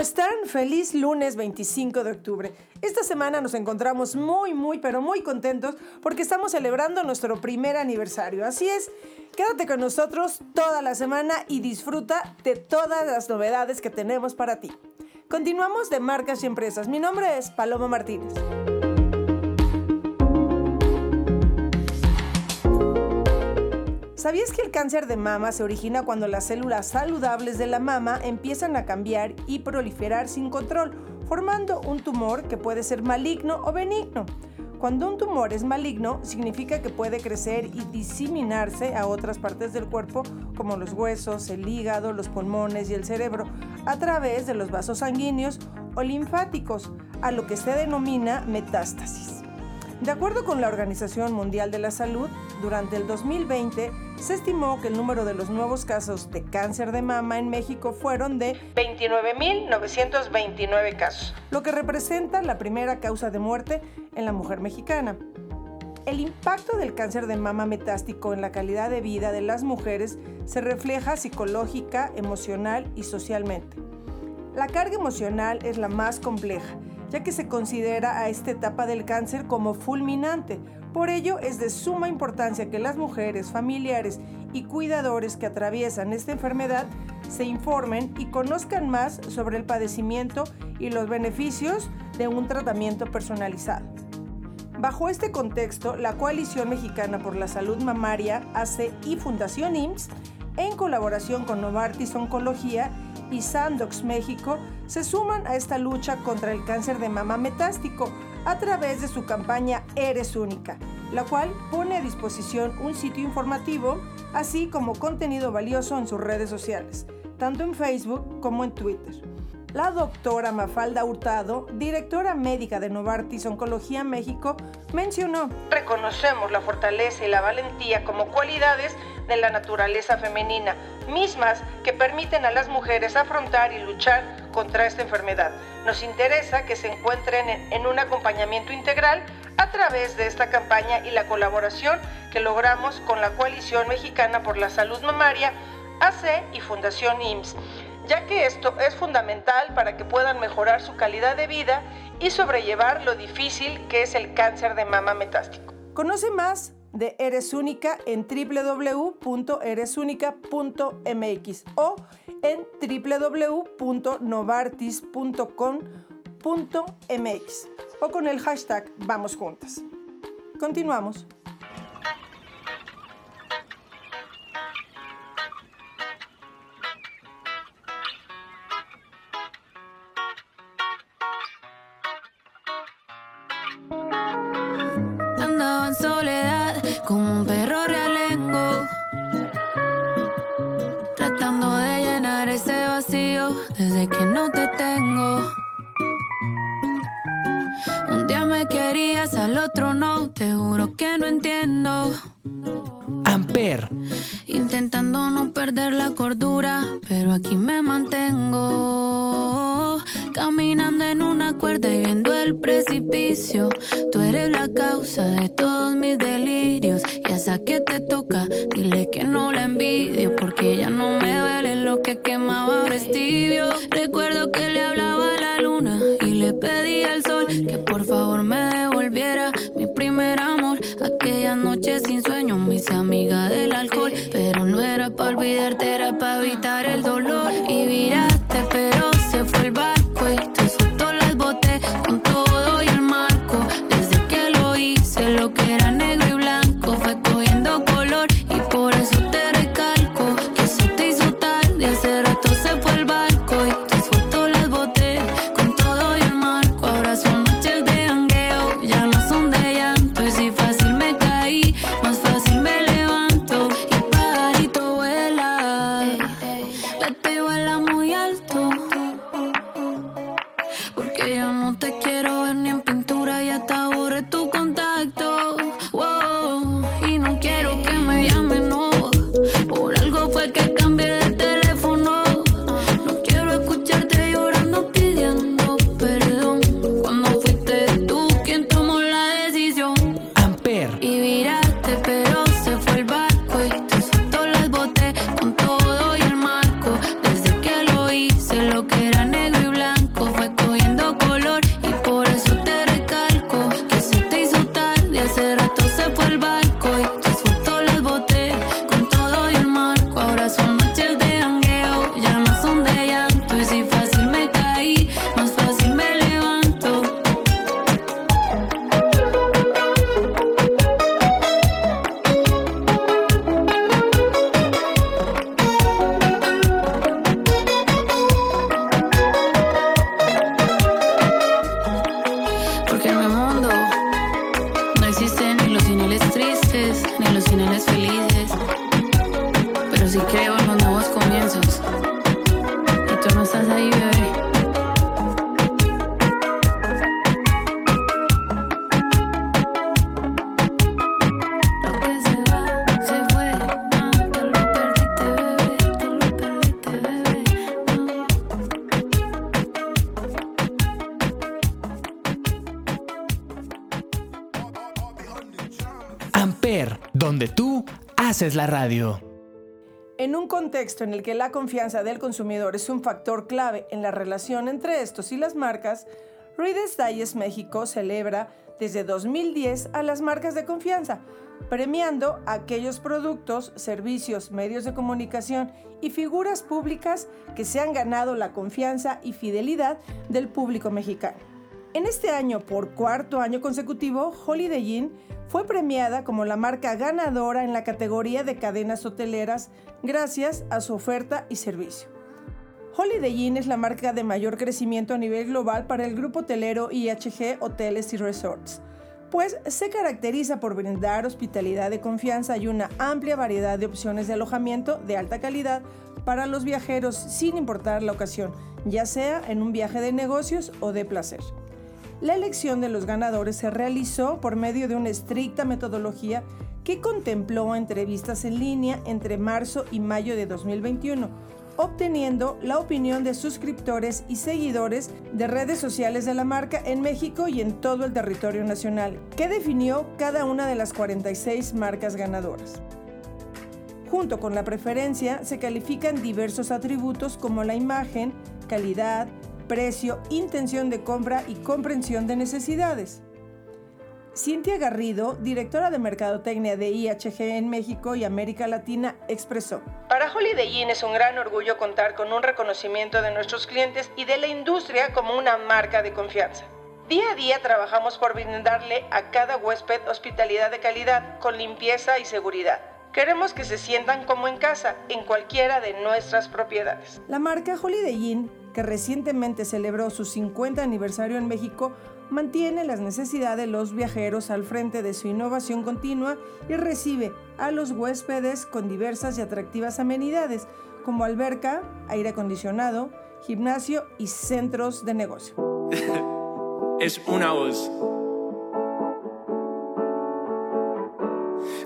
¿Cómo están? Feliz lunes 25 de octubre. Esta semana nos encontramos muy, muy, pero muy contentos porque estamos celebrando nuestro primer aniversario. Así es, Quédate con nosotros toda la semana y disfruta de todas las novedades que tenemos para ti. Continuamos de marcas y empresas. Mi nombre es Paloma Martínez. ¿Sabías que el cáncer de mama se origina cuando las células saludables de la mama empiezan a cambiar y proliferar sin control, formando un tumor que puede ser maligno o benigno? Cuando un tumor es maligno, significa que puede crecer y diseminarse a otras partes del cuerpo, como los huesos, el hígado, los pulmones y el cerebro, a través de los vasos sanguíneos o linfáticos, a lo que se denomina metástasis. De acuerdo con la Organización Mundial de la Salud, durante el 2020 se estimó que el número de los nuevos casos de cáncer de mama en México fueron de 29.929 casos, lo que representa la primera causa de muerte en la mujer mexicana. El impacto del cáncer de mama metástico en la calidad de vida de las mujeres se refleja psicológica, emocional y socialmente. La carga emocional es la más compleja ya que se considera a esta etapa del cáncer como fulminante. Por ello es de suma importancia que las mujeres, familiares y cuidadores que atraviesan esta enfermedad se informen y conozcan más sobre el padecimiento y los beneficios de un tratamiento personalizado. Bajo este contexto, la Coalición Mexicana por la Salud Mamaria, ACE y Fundación IMSS, en colaboración con Novartis Oncología y Sandox México, se suman a esta lucha contra el cáncer de mama metástico a través de su campaña Eres Única, la cual pone a disposición un sitio informativo, así como contenido valioso en sus redes sociales, tanto en Facebook como en Twitter. La doctora Mafalda Hurtado, directora médica de Novartis Oncología México, mencionó, Reconocemos la fortaleza y la valentía como cualidades de la naturaleza femenina, mismas que permiten a las mujeres afrontar y luchar contra esta enfermedad. Nos interesa que se encuentren en, un acompañamiento integral a través de esta campaña y la colaboración que logramos con la Coalición Mexicana por la Salud Mamaria, AC y Fundación IMSS ya que esto es fundamental para que puedan mejorar su calidad de vida y sobrellevar lo difícil que es el cáncer de mama metástico. Conoce más de Eres Única en www.eresunica.mx o en www.novartis.com.mx o con el hashtag Vamos Juntas. Continuamos. Aquí me mantengo. Caminando en una cuerda y viendo el precipicio. Tú eres la causa de todos mis delirios. Y esa que te toca, dile que no la envidio. Porque ya no me duele lo que quemaba ahora Recuerdo que le hablaba a la luna y le pedí al sol que por favor me devolviera mi primer amor. Aquella noche sin sueño me hice amiga del alcohol. Pero no era para olvidarte, haces la radio. En un contexto en el que la confianza del consumidor es un factor clave en la relación entre estos y las marcas, Reader's Digest México celebra desde 2010 a las marcas de confianza, premiando aquellos productos, servicios, medios de comunicación y figuras públicas que se han ganado la confianza y fidelidad del público mexicano. En este año, por cuarto año consecutivo, Holiday Inn fue premiada como la marca ganadora en la categoría de cadenas hoteleras gracias a su oferta y servicio. Holiday Inn es la marca de mayor crecimiento a nivel global para el grupo hotelero IHG Hoteles y Resorts, pues se caracteriza por brindar hospitalidad de confianza y una amplia variedad de opciones de alojamiento de alta calidad para los viajeros sin importar la ocasión, ya sea en un viaje de negocios o de placer. La elección de los ganadores se realizó por medio de una estricta metodología que contempló entrevistas en línea entre marzo y mayo de 2021, obteniendo la opinión de suscriptores y seguidores de redes sociales de la marca en México y en todo el territorio nacional, que definió cada una de las 46 marcas ganadoras. Junto con la preferencia se califican diversos atributos como la imagen, calidad, precio, intención de compra y comprensión de necesidades. Cintia Garrido, directora de Mercadotecnia de IHG en México y América Latina, expresó. Para Holiday Inn es un gran orgullo contar con un reconocimiento de nuestros clientes y de la industria como una marca de confianza. Día a día trabajamos por brindarle a cada huésped hospitalidad de calidad, con limpieza y seguridad. Queremos que se sientan como en casa, en cualquiera de nuestras propiedades. La marca Holiday Inn que recientemente celebró su 50 aniversario en México, mantiene las necesidades de los viajeros al frente de su innovación continua y recibe a los huéspedes con diversas y atractivas amenidades como alberca, aire acondicionado, gimnasio y centros de negocio. es una voz.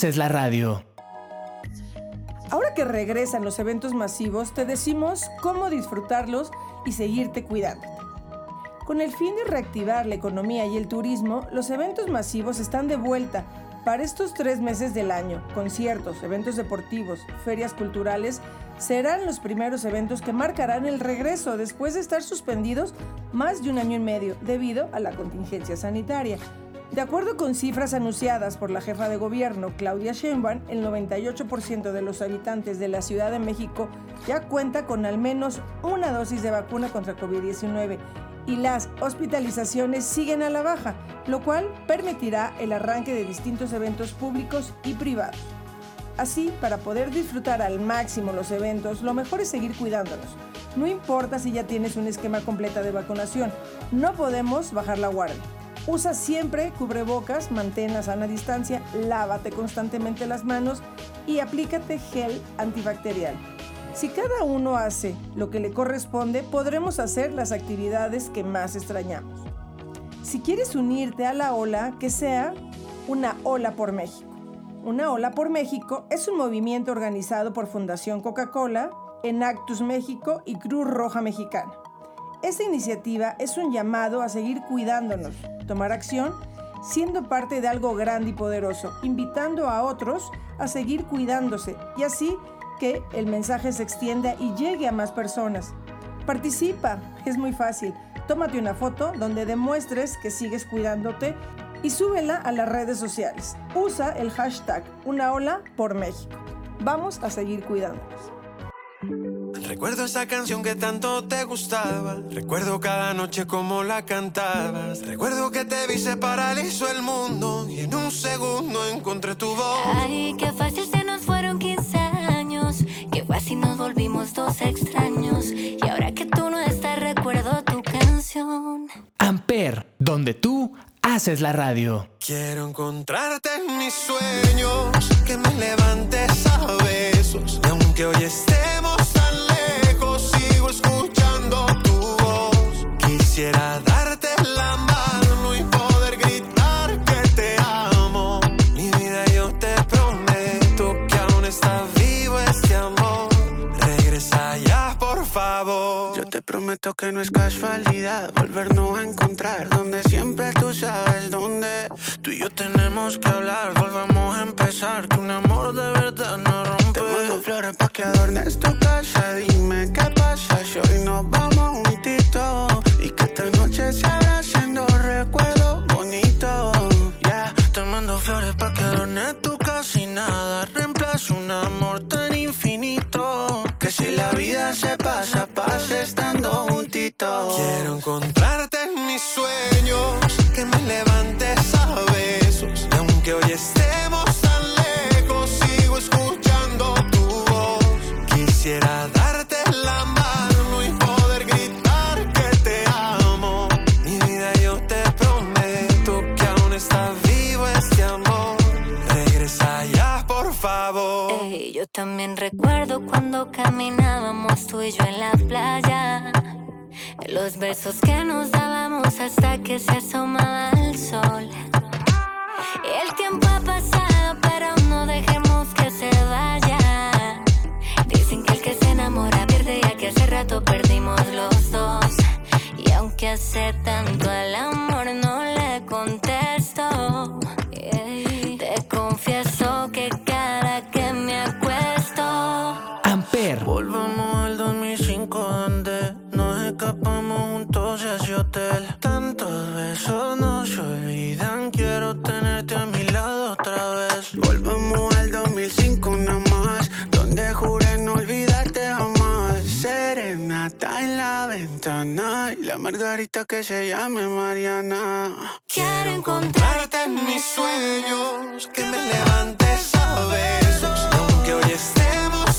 haces la radio. Ahora que regresan los eventos masivos, te decimos cómo disfrutarlos y seguirte cuidando. Con el fin de reactivar la economía y el turismo, los eventos masivos están de vuelta para estos tres meses del año. Conciertos, eventos deportivos, ferias culturales serán los primeros eventos que marcarán el regreso después de estar suspendidos más de un año y medio debido a la contingencia sanitaria. De acuerdo con cifras anunciadas por la jefa de gobierno, Claudia Sheinbaum, el 98% de los habitantes de la Ciudad de México ya cuenta con al menos una dosis de vacuna contra COVID-19 y las hospitalizaciones siguen a la baja, lo cual permitirá el arranque de distintos eventos públicos y privados. Así, para poder disfrutar al máximo los eventos, lo mejor es seguir cuidándonos. No importa si ya tienes un esquema completo de vacunación, no podemos bajar la guardia. Usa siempre cubrebocas, mantén la sana distancia, lávate constantemente las manos y aplícate gel antibacterial. Si cada uno hace lo que le corresponde, podremos hacer las actividades que más extrañamos. Si quieres unirte a la ola, que sea una ola por México. Una ola por México es un movimiento organizado por Fundación Coca-Cola, Enactus México y Cruz Roja Mexicana. Esta iniciativa es un llamado a seguir cuidándonos, tomar acción, siendo parte de algo grande y poderoso, invitando a otros a seguir cuidándose y así que el mensaje se extienda y llegue a más personas. Participa, es muy fácil. Tómate una foto donde demuestres que sigues cuidándote y súbela a las redes sociales. Usa el hashtag Una Ola por México. Vamos a seguir cuidándonos. Recuerdo esa canción que tanto te gustaba. Recuerdo cada noche como la cantabas. Recuerdo que te vi se paralizó el mundo y en un segundo encontré tu voz. Ay, qué fácil se nos fueron 15 años. Qué fácil nos volvimos dos extraños. Y ahora que tú no estás, recuerdo tu canción. Amper, donde tú haces la radio. Quiero encontrarte en mis sueños, que me levantes a besos. Y aunque hoy estemos Quisiera darte la mano y poder gritar que te amo. Mi vida, yo te prometo que aún está vivo este amor. Regresa ya, por favor. Yo te prometo que no es casualidad volvernos a encontrar donde siempre tú sabes dónde. Tú y yo tenemos que hablar, volvamos a empezar. Que un amor de verdad no rompe. Te mando flores pa' que adornes tu casa. Dime qué pasa si hoy nos vamos juntitos esta noche se abracen dos recuerdos bonitos. Ya, te mando flores pa' que adornes tu casa y nada reemplaza un amor tan infinito. Que si la vida se pasa, pasa estando juntitos. Quiero encontrarte en mis sueños, que me levantes a besos. Y aunque hoy estemos tan lejos, sigo escuchando tu voz. Quisiera darte caminábamos tú y yo en la playa. Los besos que nos dábamos hasta que se asomaba el sol. El tiempo ha pasado, pero no dejemos que se vaya. Dicen que el que se enamora pierde, ya que hace rato perdimos los dos. Y aunque hace tanto al amor no le contesto. Volvamos al 2005 donde nos escapamos juntos a ese hotel. Tantos besos no se olvidan, quiero tenerte a mi lado otra vez. Volvamos al 2005 nada más, donde juré no olvidarte jamás. Serenata en la ventana y la margarita que se llame Mariana. Quiero encontrar Encontrarte en mis sueños, que me levantes a besos. Aunque hoy estemos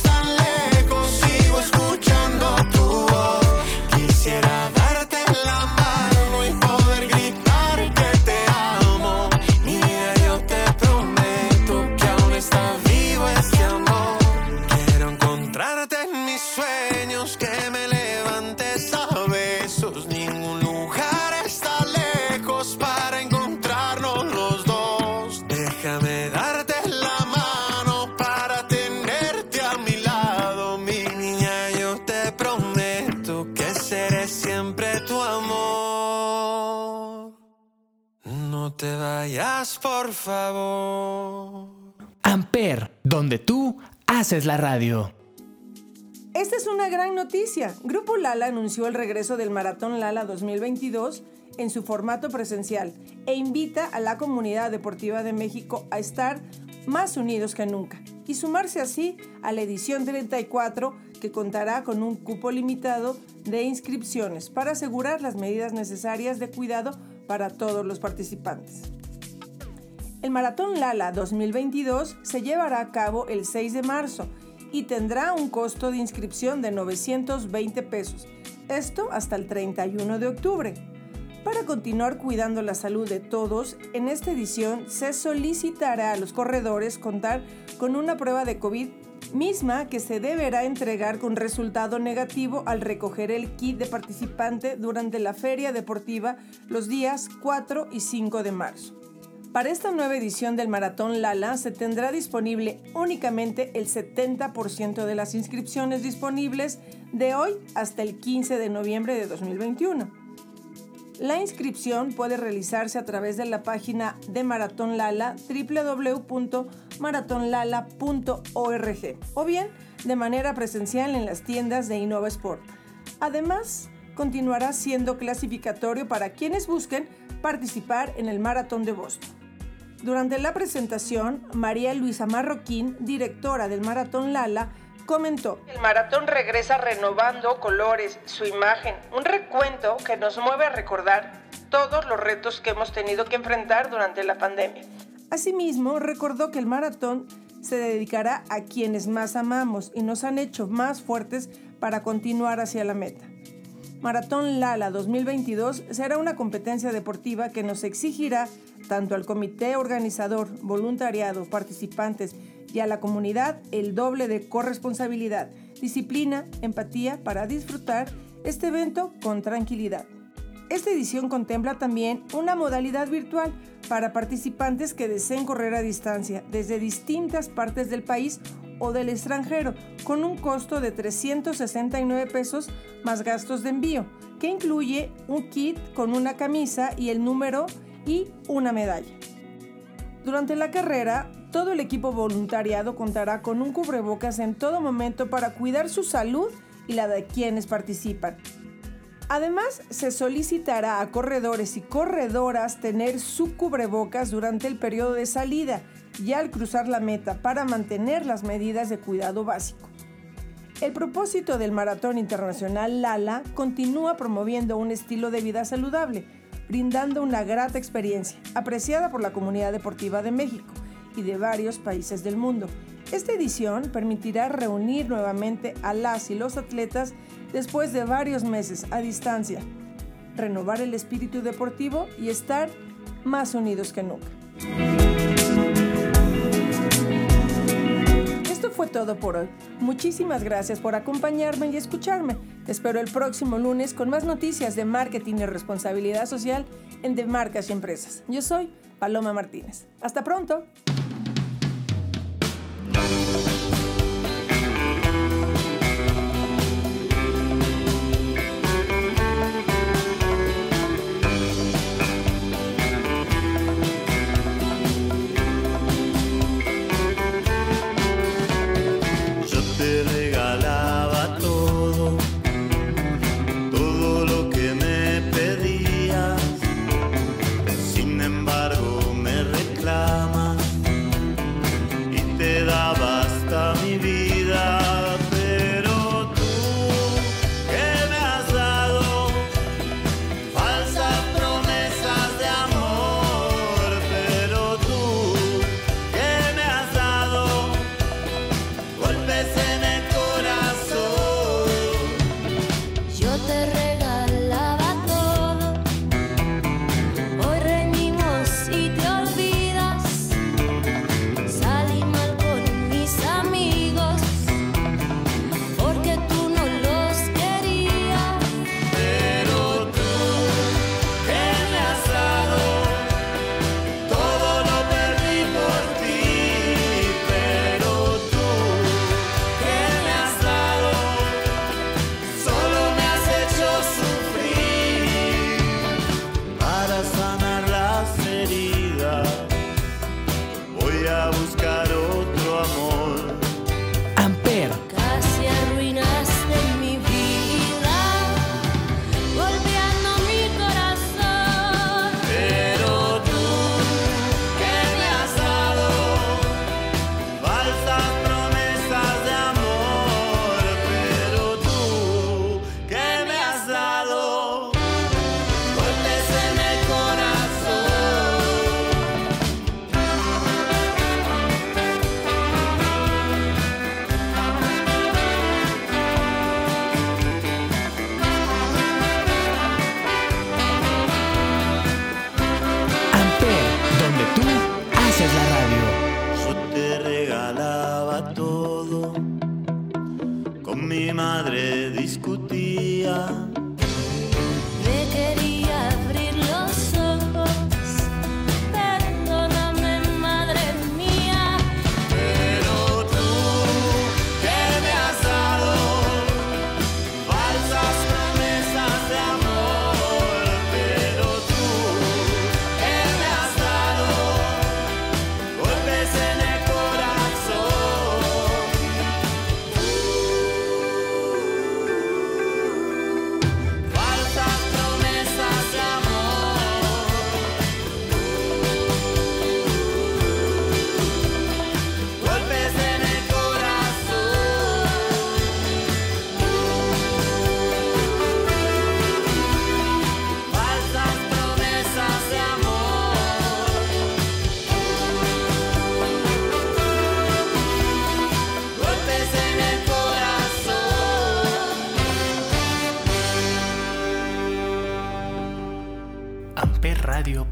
sueños que me levantes a besos. Ningún lugar está lejos para encontrarnos los dos. Déjame darte la mano para tenerte a mi lado, mi niña. Yo te prometo que seré siempre tu amor. No te vayas, por favor. Amper, donde tú haces la radio. Esta es una gran noticia. Grupo Lala anunció el regreso del Maratón Lala 2022 en su formato presencial e invita a la comunidad deportiva de México a estar más unidos que nunca y sumarse así a la edición 34 que contará con un cupo limitado de inscripciones para asegurar las medidas necesarias de cuidado para todos los participantes. El Maratón Lala 2022 se llevará a cabo el 6 de marzo y tendrá un costo de inscripción de 920 pesos, esto hasta el 31 de octubre. Para continuar cuidando la salud de todos, en esta edición se solicitará a los corredores contar con una prueba de COVID misma que se deberá entregar con resultado negativo al recoger el kit de participante durante la feria deportiva los días 4 y 5 de marzo. Para esta nueva edición del Maratón Lala se tendrá disponible únicamente el 70% de las inscripciones disponibles de hoy hasta el 15 de noviembre de 2021. La inscripción puede realizarse a través de la página de Maratón Lala www.maratonlala.org o bien de manera presencial en las tiendas de Innova Sport. Además, continuará siendo clasificatorio para quienes busquen participar en el Maratón de Boston. Durante la presentación, María Luisa Marroquín, directora del Maratón Lala, comentó, el maratón regresa renovando colores, su imagen, un recuento que nos mueve a recordar todos los retos que hemos tenido que enfrentar durante la pandemia. Asimismo, recordó que el maratón se dedicará a quienes más amamos y nos han hecho más fuertes para continuar hacia la meta. Maratón Lala 2022 será una competencia deportiva que nos exigirá tanto al comité organizador, voluntariado, participantes y a la comunidad el doble de corresponsabilidad, disciplina, empatía para disfrutar este evento con tranquilidad. Esta edición contempla también una modalidad virtual para participantes que deseen correr a distancia desde distintas partes del país o del extranjero, con un costo de 369 pesos más gastos de envío, que incluye un kit con una camisa y el número y una medalla. Durante la carrera, todo el equipo voluntariado contará con un cubrebocas en todo momento para cuidar su salud y la de quienes participan. Además, se solicitará a corredores y corredoras tener su cubrebocas durante el periodo de salida y al cruzar la meta para mantener las medidas de cuidado básico. El propósito del Maratón Internacional Lala continúa promoviendo un estilo de vida saludable, brindando una grata experiencia, apreciada por la comunidad deportiva de México y de varios países del mundo. Esta edición permitirá reunir nuevamente a las y los atletas después de varios meses a distancia, renovar el espíritu deportivo y estar más unidos que nunca. Fue todo por hoy. Muchísimas gracias por acompañarme y escucharme. Te espero el próximo lunes con más noticias de marketing y responsabilidad social en De Marcas y Empresas. Yo soy Paloma Martínez. Hasta pronto.